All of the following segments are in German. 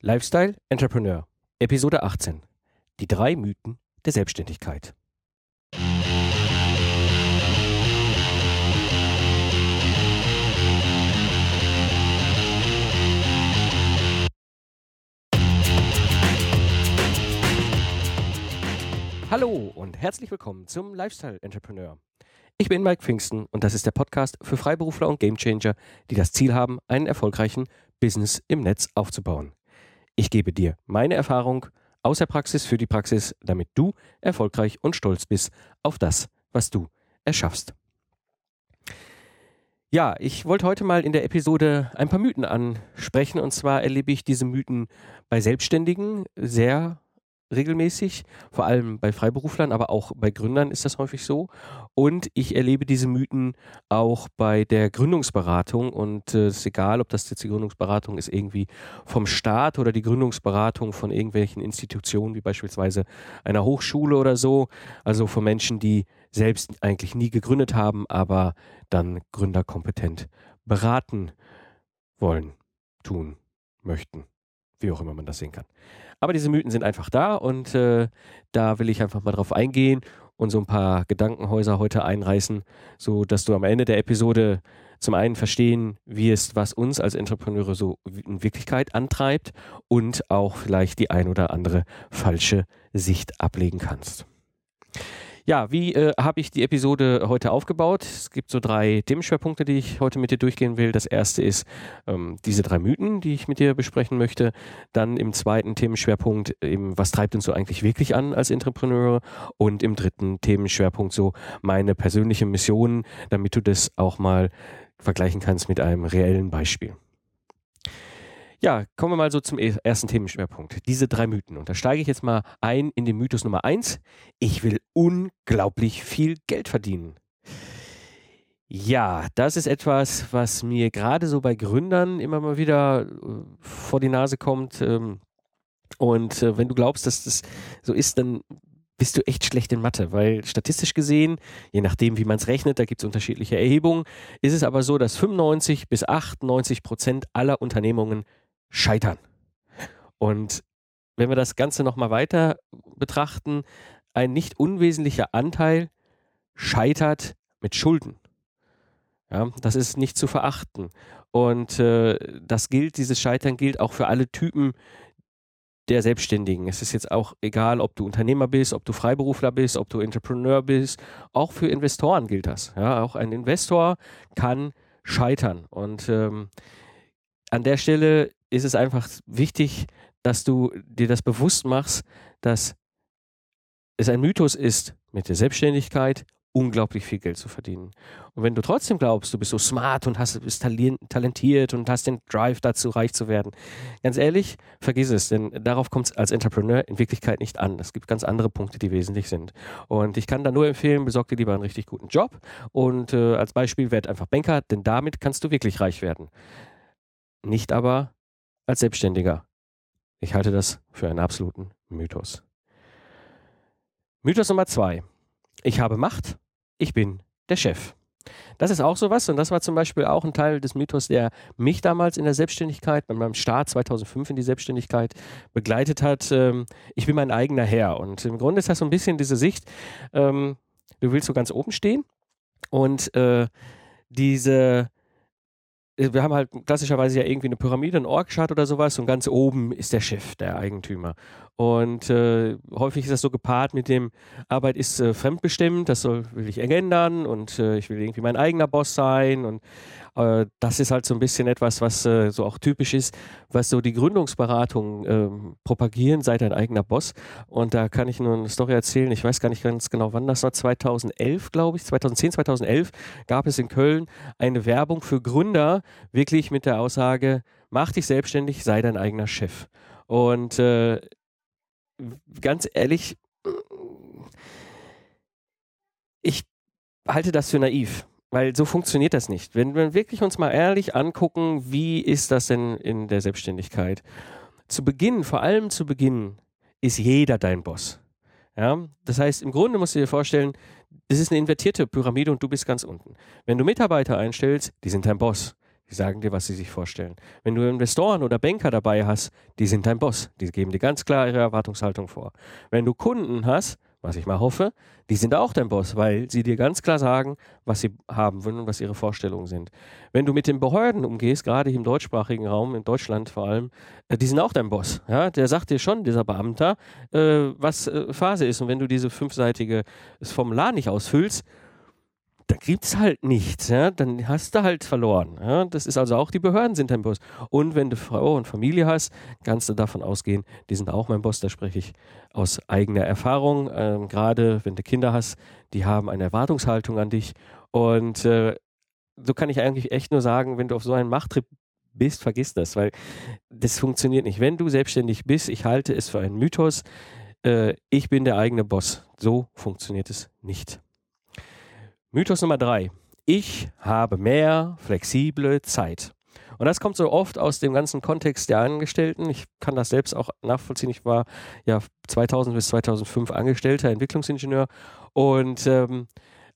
Lifestyle Entrepreneur, Episode 18. Die drei Mythen der Selbstständigkeit. Hallo und herzlich willkommen zum Lifestyle Entrepreneur. Ich bin Mike Pfingsten und das ist der Podcast für Freiberufler und Gamechanger, die das Ziel haben, einen erfolgreichen Business im Netz aufzubauen. Ich gebe dir meine Erfahrung aus der Praxis für die Praxis, damit du erfolgreich und stolz bist auf das, was du erschaffst. Ja, ich wollte heute mal in der Episode ein paar Mythen ansprechen. Und zwar erlebe ich diese Mythen bei Selbstständigen sehr regelmäßig, vor allem bei Freiberuflern, aber auch bei Gründern ist das häufig so. Und ich erlebe diese Mythen auch bei der Gründungsberatung. Und äh, es äh, ist egal, ob das jetzt die Gründungsberatung ist irgendwie vom Staat oder die Gründungsberatung von irgendwelchen Institutionen, wie beispielsweise einer Hochschule oder so. Also von Menschen, die selbst eigentlich nie gegründet haben, aber dann gründerkompetent beraten wollen, tun, möchten. Wie auch immer man das sehen kann. Aber diese Mythen sind einfach da und äh, da will ich einfach mal drauf eingehen und so ein paar Gedankenhäuser heute einreißen, so dass du am Ende der Episode zum einen verstehen wirst, was uns als Entrepreneure so in Wirklichkeit antreibt und auch vielleicht die ein oder andere falsche Sicht ablegen kannst. Ja, wie äh, habe ich die Episode heute aufgebaut? Es gibt so drei Themenschwerpunkte, die ich heute mit dir durchgehen will. Das erste ist ähm, diese drei Mythen, die ich mit dir besprechen möchte. Dann im zweiten Themenschwerpunkt eben, was treibt uns so eigentlich wirklich an als Entrepreneure? Und im dritten Themenschwerpunkt so meine persönliche Mission, damit du das auch mal vergleichen kannst mit einem reellen Beispiel. Ja, kommen wir mal so zum ersten Themenschwerpunkt. Diese drei Mythen. Und da steige ich jetzt mal ein in den Mythos Nummer eins. Ich will unglaublich viel Geld verdienen. Ja, das ist etwas, was mir gerade so bei Gründern immer mal wieder äh, vor die Nase kommt. Ähm, und äh, wenn du glaubst, dass das so ist, dann bist du echt schlecht in Mathe, weil statistisch gesehen, je nachdem, wie man es rechnet, da gibt es unterschiedliche Erhebungen, ist es aber so, dass 95 bis 98 Prozent aller Unternehmungen Scheitern. Und wenn wir das Ganze nochmal weiter betrachten, ein nicht unwesentlicher Anteil scheitert mit Schulden. Ja, das ist nicht zu verachten. Und äh, das gilt, dieses Scheitern gilt auch für alle Typen der Selbstständigen. Es ist jetzt auch egal, ob du Unternehmer bist, ob du Freiberufler bist, ob du Entrepreneur bist. Auch für Investoren gilt das. Ja, auch ein Investor kann scheitern. Und ähm, an der Stelle ist es einfach wichtig, dass du dir das bewusst machst, dass es ein Mythos ist, mit der Selbstständigkeit unglaublich viel Geld zu verdienen. Und wenn du trotzdem glaubst, du bist so smart und hast, bist talentiert und hast den Drive dazu, reich zu werden, ganz ehrlich, vergiss es, denn darauf kommt es als Entrepreneur in Wirklichkeit nicht an. Es gibt ganz andere Punkte, die wesentlich sind. Und ich kann da nur empfehlen, besorg dir lieber einen richtig guten Job und äh, als Beispiel werd einfach Banker, denn damit kannst du wirklich reich werden. Nicht aber als Selbstständiger. Ich halte das für einen absoluten Mythos. Mythos Nummer zwei. Ich habe Macht, ich bin der Chef. Das ist auch sowas und das war zum Beispiel auch ein Teil des Mythos, der mich damals in der Selbstständigkeit, bei meinem Start 2005 in die Selbstständigkeit begleitet hat. Ähm, ich bin mein eigener Herr und im Grunde ist das so ein bisschen diese Sicht, ähm, du willst so ganz oben stehen und äh, diese wir haben halt klassischerweise ja irgendwie eine Pyramide, ein Org-Chart oder sowas und ganz oben ist der Chef, der Eigentümer. Und äh, häufig ist das so gepaart mit dem Arbeit ist äh, fremdbestimmt, das soll, will ich ändern und äh, ich will irgendwie mein eigener Boss sein und äh, das ist halt so ein bisschen etwas, was äh, so auch typisch ist, was so die Gründungsberatung ähm, propagieren, sei dein eigener Boss. Und da kann ich nur eine Story erzählen. Ich weiß gar nicht ganz genau, wann das war. 2011, glaube ich, 2010, 2011 gab es in Köln eine Werbung für Gründer, wirklich mit der Aussage, mach dich selbstständig, sei dein eigener Chef. Und äh, ganz ehrlich, ich halte das für naiv. Weil so funktioniert das nicht. Wenn wir wirklich uns mal ehrlich angucken, wie ist das denn in der Selbstständigkeit? Zu Beginn, vor allem zu Beginn, ist jeder dein Boss. Ja? Das heißt, im Grunde musst du dir vorstellen, das ist eine invertierte Pyramide und du bist ganz unten. Wenn du Mitarbeiter einstellst, die sind dein Boss. Die sagen dir, was sie sich vorstellen. Wenn du Investoren oder Banker dabei hast, die sind dein Boss. Die geben dir ganz klar ihre Erwartungshaltung vor. Wenn du Kunden hast, was ich mal hoffe, die sind auch dein Boss, weil sie dir ganz klar sagen, was sie haben wollen und was ihre Vorstellungen sind. Wenn du mit den Behörden umgehst, gerade im deutschsprachigen Raum, in Deutschland vor allem, äh, die sind auch dein Boss. Ja? Der sagt dir schon, dieser Beamter, äh, was äh, Phase ist. Und wenn du diese fünfseitige Formular nicht ausfüllst, dann gibt es halt nichts, ja? dann hast du halt verloren. Ja? Das ist also auch, die Behörden sind dein Boss. Und wenn du Frau und Familie hast, kannst du davon ausgehen, die sind auch mein Boss, da spreche ich aus eigener Erfahrung. Ähm, Gerade wenn du Kinder hast, die haben eine Erwartungshaltung an dich. Und äh, so kann ich eigentlich echt nur sagen, wenn du auf so einem Machttrip bist, vergiss das, weil das funktioniert nicht. Wenn du selbstständig bist, ich halte es für einen Mythos, äh, ich bin der eigene Boss. So funktioniert es nicht. Mythos Nummer drei. Ich habe mehr flexible Zeit. Und das kommt so oft aus dem ganzen Kontext der Angestellten. Ich kann das selbst auch nachvollziehen. Ich war ja 2000 bis 2005 Angestellter Entwicklungsingenieur und ähm,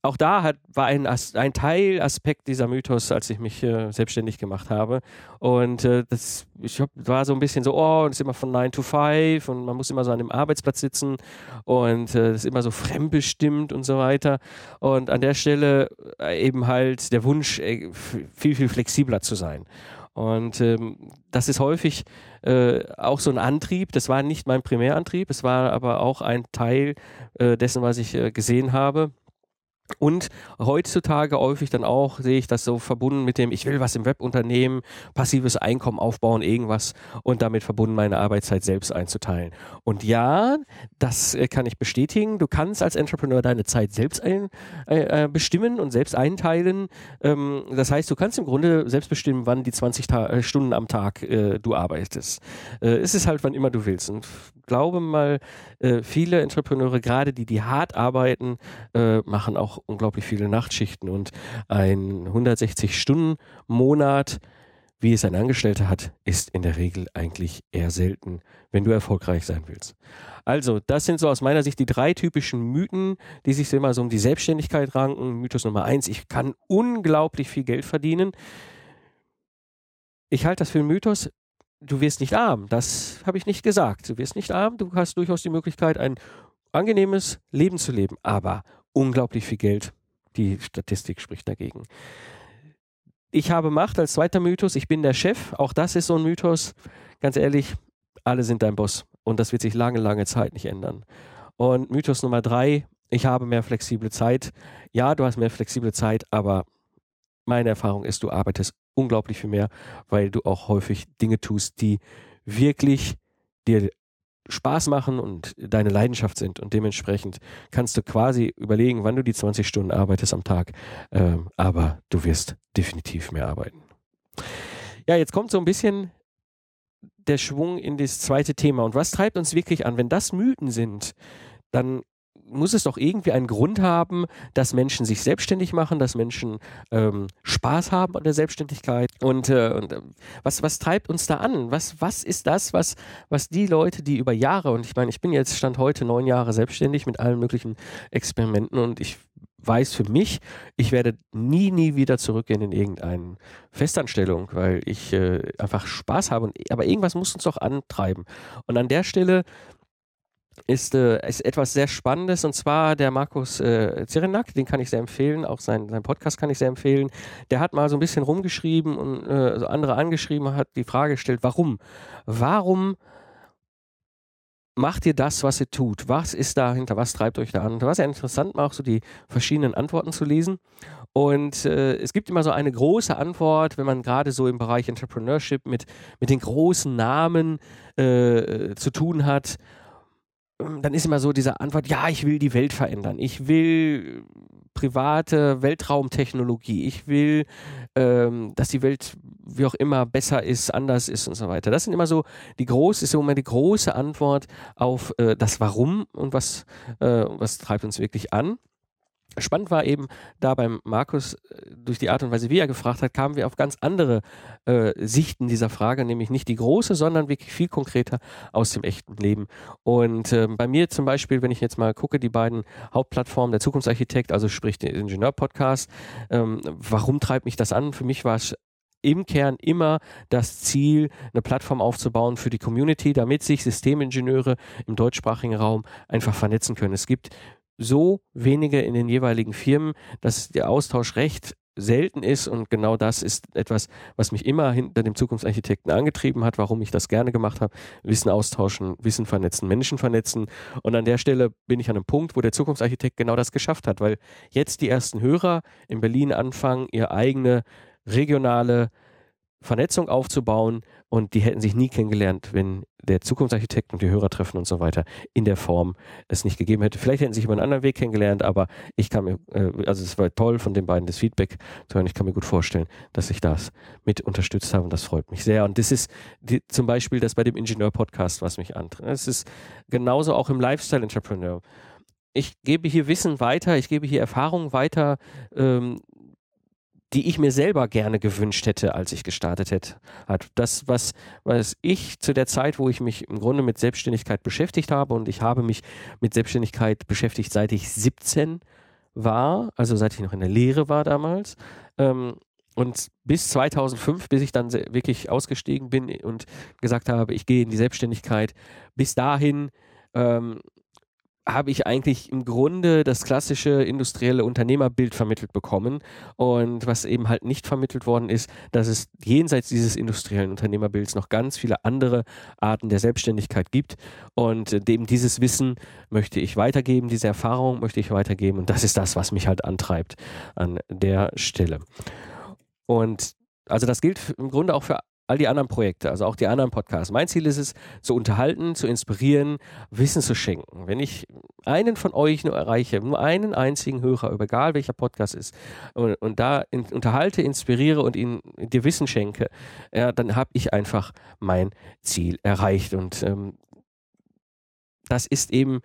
auch da hat, war ein, ein Teilaspekt dieser Mythos, als ich mich äh, selbstständig gemacht habe. Und äh, das ich hab, war so ein bisschen so, oh, das ist immer von 9 to 5 und man muss immer so an dem Arbeitsplatz sitzen und äh, ist immer so fremdbestimmt und so weiter. Und an der Stelle äh, eben halt der Wunsch, äh, viel, viel flexibler zu sein. Und ähm, das ist häufig äh, auch so ein Antrieb. Das war nicht mein Primärantrieb, es war aber auch ein Teil äh, dessen, was ich äh, gesehen habe. Und heutzutage häufig dann auch sehe ich das so verbunden mit dem, ich will was im Web unternehmen, passives Einkommen aufbauen, irgendwas und damit verbunden meine Arbeitszeit selbst einzuteilen. Und ja, das äh, kann ich bestätigen. Du kannst als Entrepreneur deine Zeit selbst ein, äh, äh bestimmen und selbst einteilen. Ähm, das heißt, du kannst im Grunde selbst bestimmen, wann die 20 Ta äh, Stunden am Tag äh, du arbeitest. Äh, es ist halt, wann immer du willst. Und glaube mal, viele Entrepreneure, gerade die, die hart arbeiten, machen auch unglaublich viele Nachtschichten und ein 160-Stunden-Monat, wie es ein Angestellter hat, ist in der Regel eigentlich eher selten, wenn du erfolgreich sein willst. Also, das sind so aus meiner Sicht die drei typischen Mythen, die sich immer so um die Selbstständigkeit ranken. Mythos Nummer eins, ich kann unglaublich viel Geld verdienen. Ich halte das für einen Mythos. Du wirst nicht arm. Das habe ich nicht gesagt. Du wirst nicht arm. Du hast durchaus die Möglichkeit, ein angenehmes Leben zu leben. Aber unglaublich viel Geld. Die Statistik spricht dagegen. Ich habe Macht als zweiter Mythos. Ich bin der Chef. Auch das ist so ein Mythos. Ganz ehrlich, alle sind dein Boss. Und das wird sich lange, lange Zeit nicht ändern. Und Mythos Nummer drei. Ich habe mehr flexible Zeit. Ja, du hast mehr flexible Zeit, aber meine Erfahrung ist, du arbeitest unglaublich viel mehr, weil du auch häufig Dinge tust, die wirklich dir Spaß machen und deine Leidenschaft sind. Und dementsprechend kannst du quasi überlegen, wann du die 20 Stunden arbeitest am Tag. Ähm, aber du wirst definitiv mehr arbeiten. Ja, jetzt kommt so ein bisschen der Schwung in das zweite Thema. Und was treibt uns wirklich an? Wenn das Mythen sind, dann muss es doch irgendwie einen Grund haben, dass Menschen sich selbstständig machen, dass Menschen ähm, Spaß haben an der Selbstständigkeit. Und, äh, und äh, was, was treibt uns da an? Was, was ist das, was, was die Leute, die über Jahre, und ich meine, ich bin jetzt Stand heute neun Jahre selbstständig mit allen möglichen Experimenten und ich weiß für mich, ich werde nie, nie wieder zurückgehen in irgendeine Festanstellung, weil ich äh, einfach Spaß habe. Und, aber irgendwas muss uns doch antreiben. Und an der Stelle ist, äh, ist etwas sehr Spannendes und zwar der Markus äh, Zirenak, den kann ich sehr empfehlen, auch sein, sein Podcast kann ich sehr empfehlen. Der hat mal so ein bisschen rumgeschrieben und äh, so andere angeschrieben, hat die Frage gestellt, warum? Warum macht ihr das, was ihr tut? Was ist dahinter? Was treibt euch da an? Da war sehr interessant, mal auch so die verschiedenen Antworten zu lesen. Und äh, es gibt immer so eine große Antwort, wenn man gerade so im Bereich Entrepreneurship mit, mit den großen Namen äh, zu tun hat dann ist immer so diese Antwort, ja, ich will die Welt verändern. Ich will private Weltraumtechnologie. Ich will, ähm, dass die Welt wie auch immer besser ist, anders ist und so weiter. Das sind immer so die große, ist immer die große Antwort auf äh, das Warum und was, äh, was treibt uns wirklich an. Spannend war eben da beim Markus, äh, durch die Art und Weise, wie er gefragt hat, kamen wir auf ganz andere äh, Sichten dieser Frage, nämlich nicht die große, sondern wirklich viel konkreter aus dem echten Leben. Und äh, bei mir zum Beispiel, wenn ich jetzt mal gucke, die beiden Hauptplattformen, der Zukunftsarchitekt, also sprich der Ingenieur-Podcast, ähm, warum treibt mich das an? Für mich war es im Kern immer das Ziel, eine Plattform aufzubauen für die Community, damit sich Systemingenieure im deutschsprachigen Raum einfach vernetzen können. Es gibt so wenige in den jeweiligen Firmen, dass der Austausch recht selten ist und genau das ist etwas, was mich immer hinter dem Zukunftsarchitekten angetrieben hat, warum ich das gerne gemacht habe. Wissen austauschen, Wissen vernetzen, Menschen vernetzen und an der Stelle bin ich an einem Punkt, wo der Zukunftsarchitekt genau das geschafft hat, weil jetzt die ersten Hörer in Berlin anfangen, ihre eigene regionale Vernetzung aufzubauen und die hätten sich nie kennengelernt, wenn der Zukunftsarchitekt und die Hörer treffen und so weiter in der Form es nicht gegeben hätte. Vielleicht hätten sie sich über einen anderen Weg kennengelernt, aber ich kann mir, äh, also es war toll von den beiden das Feedback zu hören. Ich kann mir gut vorstellen, dass ich das mit unterstützt habe und das freut mich sehr. Und das ist die, zum Beispiel das bei dem Ingenieur-Podcast, was mich antreibt. Es ist genauso auch im Lifestyle-Entrepreneur. Ich gebe hier Wissen weiter, ich gebe hier Erfahrungen weiter, ähm, die ich mir selber gerne gewünscht hätte, als ich gestartet hätte. Das, was, was ich zu der Zeit, wo ich mich im Grunde mit Selbstständigkeit beschäftigt habe, und ich habe mich mit Selbstständigkeit beschäftigt, seit ich 17 war, also seit ich noch in der Lehre war damals. Ähm, und bis 2005, bis ich dann wirklich ausgestiegen bin und gesagt habe, ich gehe in die Selbstständigkeit, bis dahin ähm, habe ich eigentlich im Grunde das klassische industrielle Unternehmerbild vermittelt bekommen. Und was eben halt nicht vermittelt worden ist, dass es jenseits dieses industriellen Unternehmerbilds noch ganz viele andere Arten der Selbstständigkeit gibt. Und dem dieses Wissen möchte ich weitergeben, diese Erfahrung möchte ich weitergeben. Und das ist das, was mich halt antreibt an der Stelle. Und also das gilt im Grunde auch für all die anderen Projekte, also auch die anderen Podcasts. Mein Ziel ist es, zu unterhalten, zu inspirieren, Wissen zu schenken. Wenn ich einen von euch nur erreiche, nur einen einzigen Hörer, egal welcher Podcast ist, und, und da in, unterhalte, inspiriere und ihn dir Wissen schenke, ja, dann habe ich einfach mein Ziel erreicht. Und ähm, das ist eben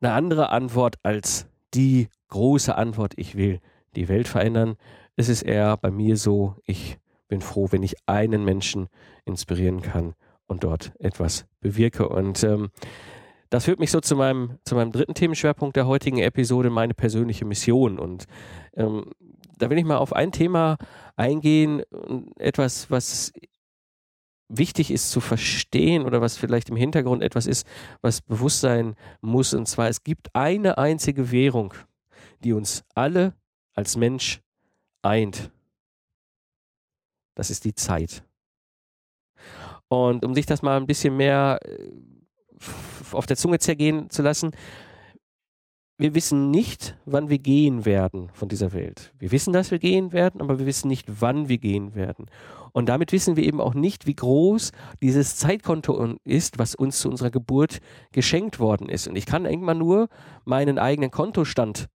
eine andere Antwort als die große Antwort, ich will die Welt verändern. Es ist eher bei mir so, ich bin froh, wenn ich einen Menschen inspirieren kann und dort etwas bewirke. Und ähm, das führt mich so zu meinem, zu meinem dritten Themenschwerpunkt der heutigen Episode, meine persönliche Mission. Und ähm, da will ich mal auf ein Thema eingehen, etwas, was wichtig ist zu verstehen oder was vielleicht im Hintergrund etwas ist, was bewusst sein muss. Und zwar, es gibt eine einzige Währung, die uns alle als Mensch eint. Das ist die Zeit. Und um sich das mal ein bisschen mehr äh, auf der Zunge zergehen zu lassen, wir wissen nicht, wann wir gehen werden von dieser Welt. Wir wissen, dass wir gehen werden, aber wir wissen nicht, wann wir gehen werden. Und damit wissen wir eben auch nicht, wie groß dieses Zeitkonto ist, was uns zu unserer Geburt geschenkt worden ist. Und ich kann irgendwann nur meinen eigenen Kontostand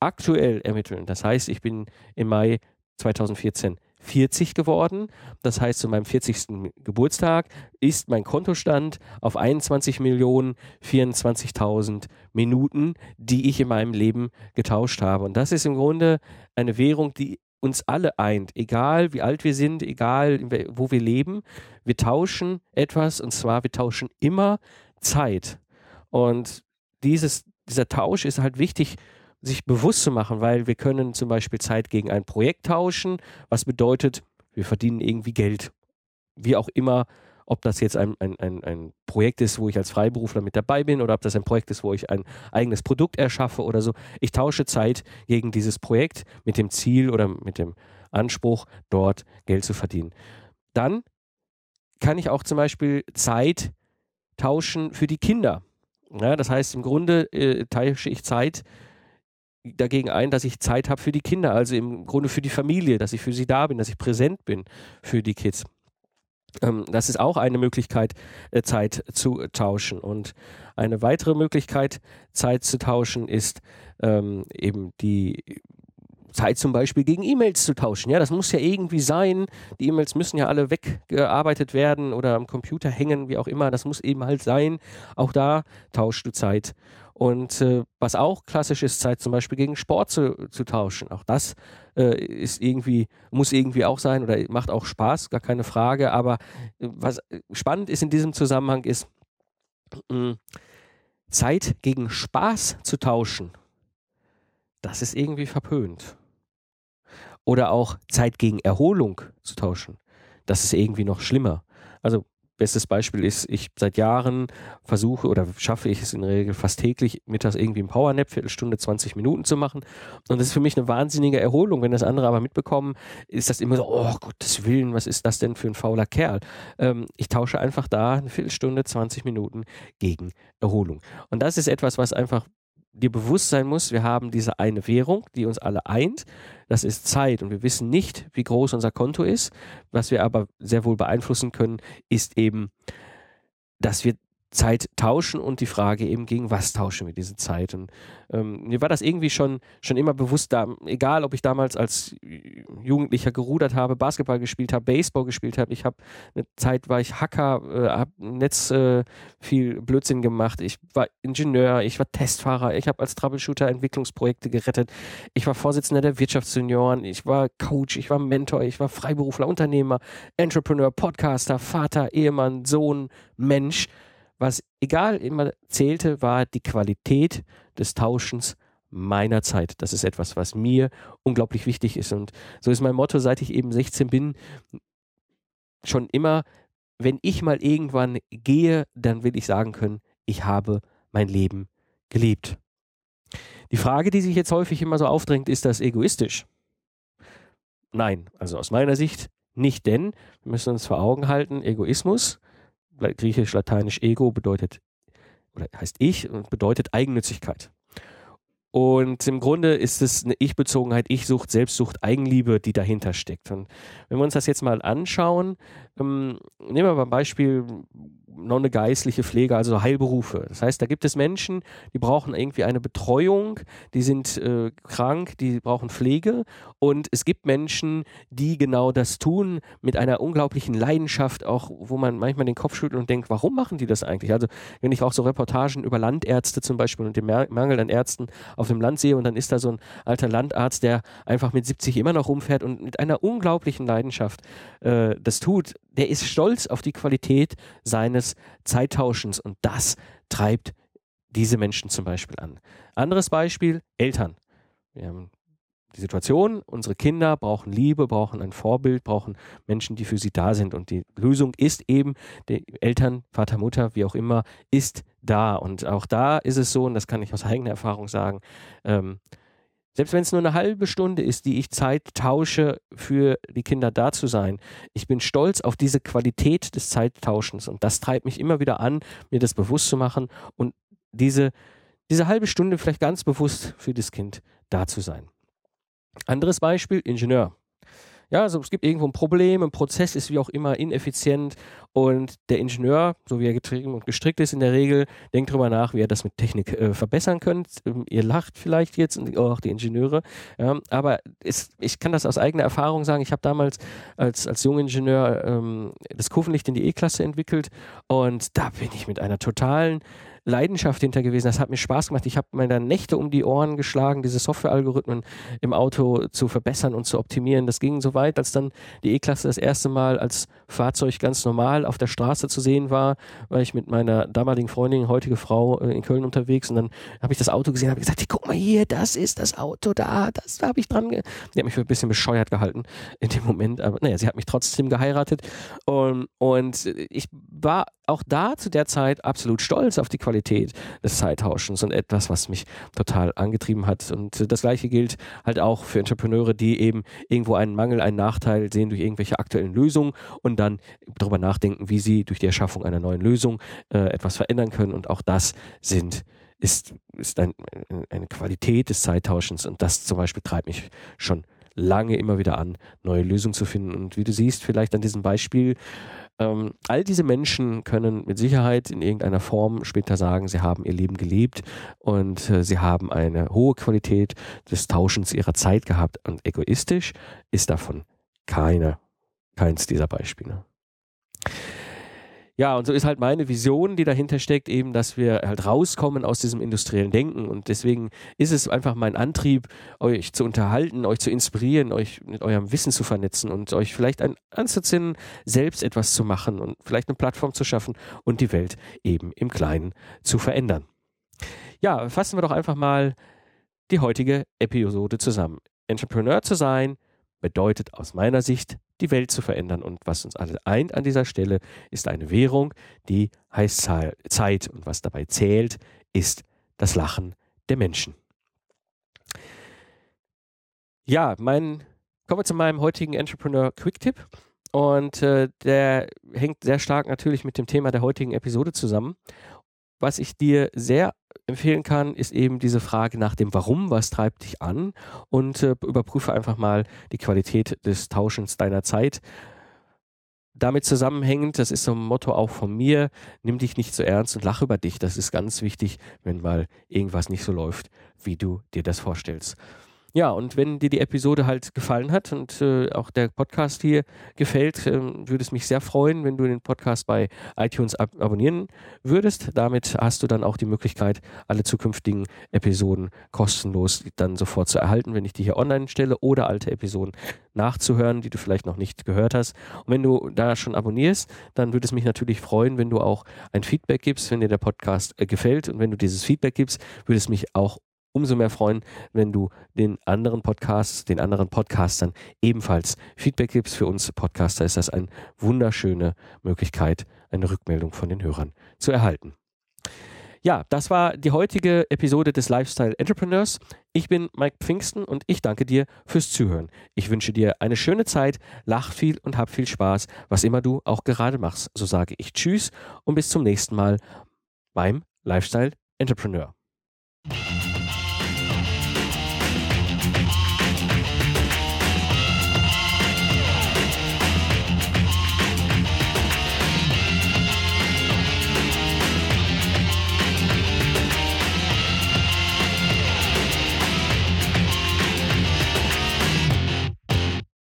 aktuell ermitteln. Das heißt, ich bin im Mai 2014 40 geworden. Das heißt, zu meinem 40. Geburtstag ist mein Kontostand auf 21.024.000 Minuten, die ich in meinem Leben getauscht habe. Und das ist im Grunde eine Währung, die uns alle eint, egal wie alt wir sind, egal wo wir leben. Wir tauschen etwas und zwar wir tauschen immer Zeit. Und dieses, dieser Tausch ist halt wichtig sich bewusst zu machen, weil wir können zum Beispiel Zeit gegen ein Projekt tauschen, was bedeutet, wir verdienen irgendwie Geld. Wie auch immer, ob das jetzt ein, ein, ein, ein Projekt ist, wo ich als Freiberufler mit dabei bin oder ob das ein Projekt ist, wo ich ein eigenes Produkt erschaffe oder so. Ich tausche Zeit gegen dieses Projekt mit dem Ziel oder mit dem Anspruch, dort Geld zu verdienen. Dann kann ich auch zum Beispiel Zeit tauschen für die Kinder. Ja, das heißt, im Grunde äh, tausche ich Zeit dagegen ein, dass ich Zeit habe für die Kinder, also im Grunde für die Familie, dass ich für sie da bin, dass ich präsent bin für die Kids. Ähm, das ist auch eine Möglichkeit, äh, Zeit zu tauschen. Und eine weitere Möglichkeit, Zeit zu tauschen, ist ähm, eben die Zeit zum Beispiel gegen E-Mails zu tauschen. Ja, das muss ja irgendwie sein. Die E-Mails müssen ja alle weggearbeitet werden oder am Computer hängen, wie auch immer. Das muss eben halt sein. Auch da tauschst du Zeit. Und äh, was auch klassisch ist, Zeit zum Beispiel gegen Sport zu, zu tauschen. Auch das äh, ist irgendwie, muss irgendwie auch sein oder macht auch Spaß, gar keine Frage. Aber äh, was spannend ist in diesem Zusammenhang ist, mh, Zeit gegen Spaß zu tauschen. Das ist irgendwie verpönt. Oder auch Zeit gegen Erholung zu tauschen. Das ist irgendwie noch schlimmer. Also Bestes Beispiel ist, ich seit Jahren versuche oder schaffe ich es in der Regel fast täglich, mittags irgendwie ein Powernap, Viertelstunde, 20 Minuten zu machen. Und das ist für mich eine wahnsinnige Erholung. Wenn das andere aber mitbekommen, ist das immer so, oh Gottes Willen, was ist das denn für ein fauler Kerl? Ähm, ich tausche einfach da eine Viertelstunde, 20 Minuten gegen Erholung. Und das ist etwas, was einfach dir bewusst sein muss, wir haben diese eine Währung, die uns alle eint. Das ist Zeit und wir wissen nicht, wie groß unser Konto ist. Was wir aber sehr wohl beeinflussen können, ist eben, dass wir Zeit tauschen und die Frage eben, gegen was tauschen wir diese Zeit? Und ähm, mir war das irgendwie schon, schon immer bewusst, da, egal ob ich damals als Jugendlicher gerudert habe, Basketball gespielt habe, Baseball gespielt habe, ich habe eine Zeit war ich Hacker, äh, habe Netz äh, viel Blödsinn gemacht, ich war Ingenieur, ich war Testfahrer, ich habe als Troubleshooter Entwicklungsprojekte gerettet, ich war Vorsitzender der Wirtschaftsjunioren, ich war Coach, ich war Mentor, ich war Freiberufler, Unternehmer, Entrepreneur, Podcaster, Vater, Ehemann, Sohn, Mensch was egal immer zählte, war die Qualität des Tauschens meiner Zeit. Das ist etwas, was mir unglaublich wichtig ist. Und so ist mein Motto, seit ich eben 16 bin, schon immer, wenn ich mal irgendwann gehe, dann will ich sagen können, ich habe mein Leben gelebt. Die Frage, die sich jetzt häufig immer so aufdrängt, ist das egoistisch? Nein, also aus meiner Sicht nicht, denn wir müssen uns vor Augen halten, Egoismus griechisch, lateinisch ego bedeutet, oder heißt ich und bedeutet Eigennützigkeit. Und im Grunde ist es eine Ich-Bezogenheit, Ich-Sucht, Selbstsucht, Eigenliebe, die dahinter steckt. Und wenn wir uns das jetzt mal anschauen, ähm, nehmen wir mal ein Beispiel noch eine geistliche Pflege, also Heilberufe. Das heißt, da gibt es Menschen, die brauchen irgendwie eine Betreuung, die sind äh, krank, die brauchen Pflege. Und es gibt Menschen, die genau das tun mit einer unglaublichen Leidenschaft, auch wo man manchmal den Kopf schüttelt und denkt, warum machen die das eigentlich? Also wenn ich auch so Reportagen über Landärzte zum Beispiel und den Mangel an Ärzten auf dem Land sehe und dann ist da so ein alter Landarzt, der einfach mit 70 immer noch rumfährt und mit einer unglaublichen Leidenschaft äh, das tut, der ist stolz auf die Qualität seines Zeittauschens und das treibt diese Menschen zum Beispiel an. Anderes Beispiel, Eltern. Wir haben die Situation, unsere Kinder brauchen Liebe, brauchen ein Vorbild, brauchen Menschen, die für sie da sind. Und die Lösung ist eben, die Eltern, Vater, Mutter, wie auch immer, ist da. Und auch da ist es so, und das kann ich aus eigener Erfahrung sagen, ähm, selbst wenn es nur eine halbe Stunde ist, die ich Zeit tausche, für die Kinder da zu sein. Ich bin stolz auf diese Qualität des Zeittauschens und das treibt mich immer wieder an, mir das bewusst zu machen und diese, diese halbe Stunde vielleicht ganz bewusst für das Kind da zu sein. Anderes Beispiel, Ingenieur. Ja, also es gibt irgendwo ein Problem, ein Prozess ist wie auch immer ineffizient und der Ingenieur, so wie er getrieben und gestrickt ist in der Regel, denkt darüber nach, wie er das mit Technik äh, verbessern könnte. Ähm, ihr lacht vielleicht jetzt, auch die Ingenieure, ja, aber es, ich kann das aus eigener Erfahrung sagen. Ich habe damals als, als Jungingenieur ähm, das Kufenlicht in die E-Klasse entwickelt und da bin ich mit einer totalen Leidenschaft hinter gewesen. Das hat mir Spaß gemacht. Ich habe mir dann Nächte um die Ohren geschlagen, diese Softwarealgorithmen im Auto zu verbessern und zu optimieren. Das ging so weit, als dann die E-Klasse das erste Mal als Fahrzeug ganz normal auf der Straße zu sehen war, war ich mit meiner damaligen Freundin, heutige Frau, äh, in Köln unterwegs und dann habe ich das Auto gesehen, habe gesagt, hey, guck mal hier, das ist das Auto da, das da habe ich dran. Die hat mich für ein bisschen bescheuert gehalten in dem Moment, aber naja, sie hat mich trotzdem geheiratet und, und ich war auch da zu der Zeit absolut stolz auf die Qualität des Zeittauschens und etwas, was mich total angetrieben hat. Und das gleiche gilt halt auch für Entrepreneure, die eben irgendwo einen Mangel, einen Nachteil sehen durch irgendwelche aktuellen Lösungen und dann darüber nachdenken, wie sie durch die Erschaffung einer neuen Lösung äh, etwas verändern können. Und auch das sind ist, ist ein, eine Qualität des Zeittauschens und das zum Beispiel treibt mich schon lange immer wieder an, neue Lösungen zu finden. Und wie du siehst, vielleicht an diesem Beispiel, ähm, all diese Menschen können mit Sicherheit in irgendeiner Form später sagen, sie haben ihr Leben gelebt und äh, sie haben eine hohe Qualität des Tauschens ihrer Zeit gehabt. Und egoistisch ist davon keine, keins dieser Beispiele. Ja, und so ist halt meine Vision, die dahinter steckt, eben, dass wir halt rauskommen aus diesem industriellen Denken. Und deswegen ist es einfach mein Antrieb, euch zu unterhalten, euch zu inspirieren, euch mit eurem Wissen zu vernetzen und euch vielleicht ein, anzuziehen, selbst etwas zu machen und vielleicht eine Plattform zu schaffen und die Welt eben im Kleinen zu verändern. Ja, fassen wir doch einfach mal die heutige Episode zusammen. Entrepreneur zu sein bedeutet aus meiner Sicht, die Welt zu verändern. Und was uns alle eint an dieser Stelle, ist eine Währung, die heißt Zeit. Und was dabei zählt, ist das Lachen der Menschen. Ja, mein, kommen wir zu meinem heutigen Entrepreneur Quick Tip. Und äh, der hängt sehr stark natürlich mit dem Thema der heutigen Episode zusammen. Was ich dir sehr empfehlen kann, ist eben diese Frage nach dem Warum, was treibt dich an und äh, überprüfe einfach mal die Qualität des Tauschens deiner Zeit. Damit zusammenhängend, das ist so ein Motto auch von mir, nimm dich nicht so ernst und lach über dich. Das ist ganz wichtig, wenn mal irgendwas nicht so läuft, wie du dir das vorstellst. Ja, und wenn dir die Episode halt gefallen hat und äh, auch der Podcast hier gefällt, äh, würde es mich sehr freuen, wenn du den Podcast bei iTunes ab abonnieren würdest. Damit hast du dann auch die Möglichkeit, alle zukünftigen Episoden kostenlos dann sofort zu erhalten, wenn ich die hier online stelle oder alte Episoden nachzuhören, die du vielleicht noch nicht gehört hast. Und wenn du da schon abonnierst, dann würde es mich natürlich freuen, wenn du auch ein Feedback gibst, wenn dir der Podcast äh, gefällt. Und wenn du dieses Feedback gibst, würde es mich auch umso mehr freuen, wenn du den anderen Podcasts, den anderen Podcastern ebenfalls Feedback gibst. Für uns Podcaster ist das eine wunderschöne Möglichkeit, eine Rückmeldung von den Hörern zu erhalten. Ja, das war die heutige Episode des Lifestyle Entrepreneurs. Ich bin Mike Pfingsten und ich danke dir fürs Zuhören. Ich wünsche dir eine schöne Zeit, lach viel und hab viel Spaß, was immer du auch gerade machst. So sage ich Tschüss und bis zum nächsten Mal beim Lifestyle Entrepreneur.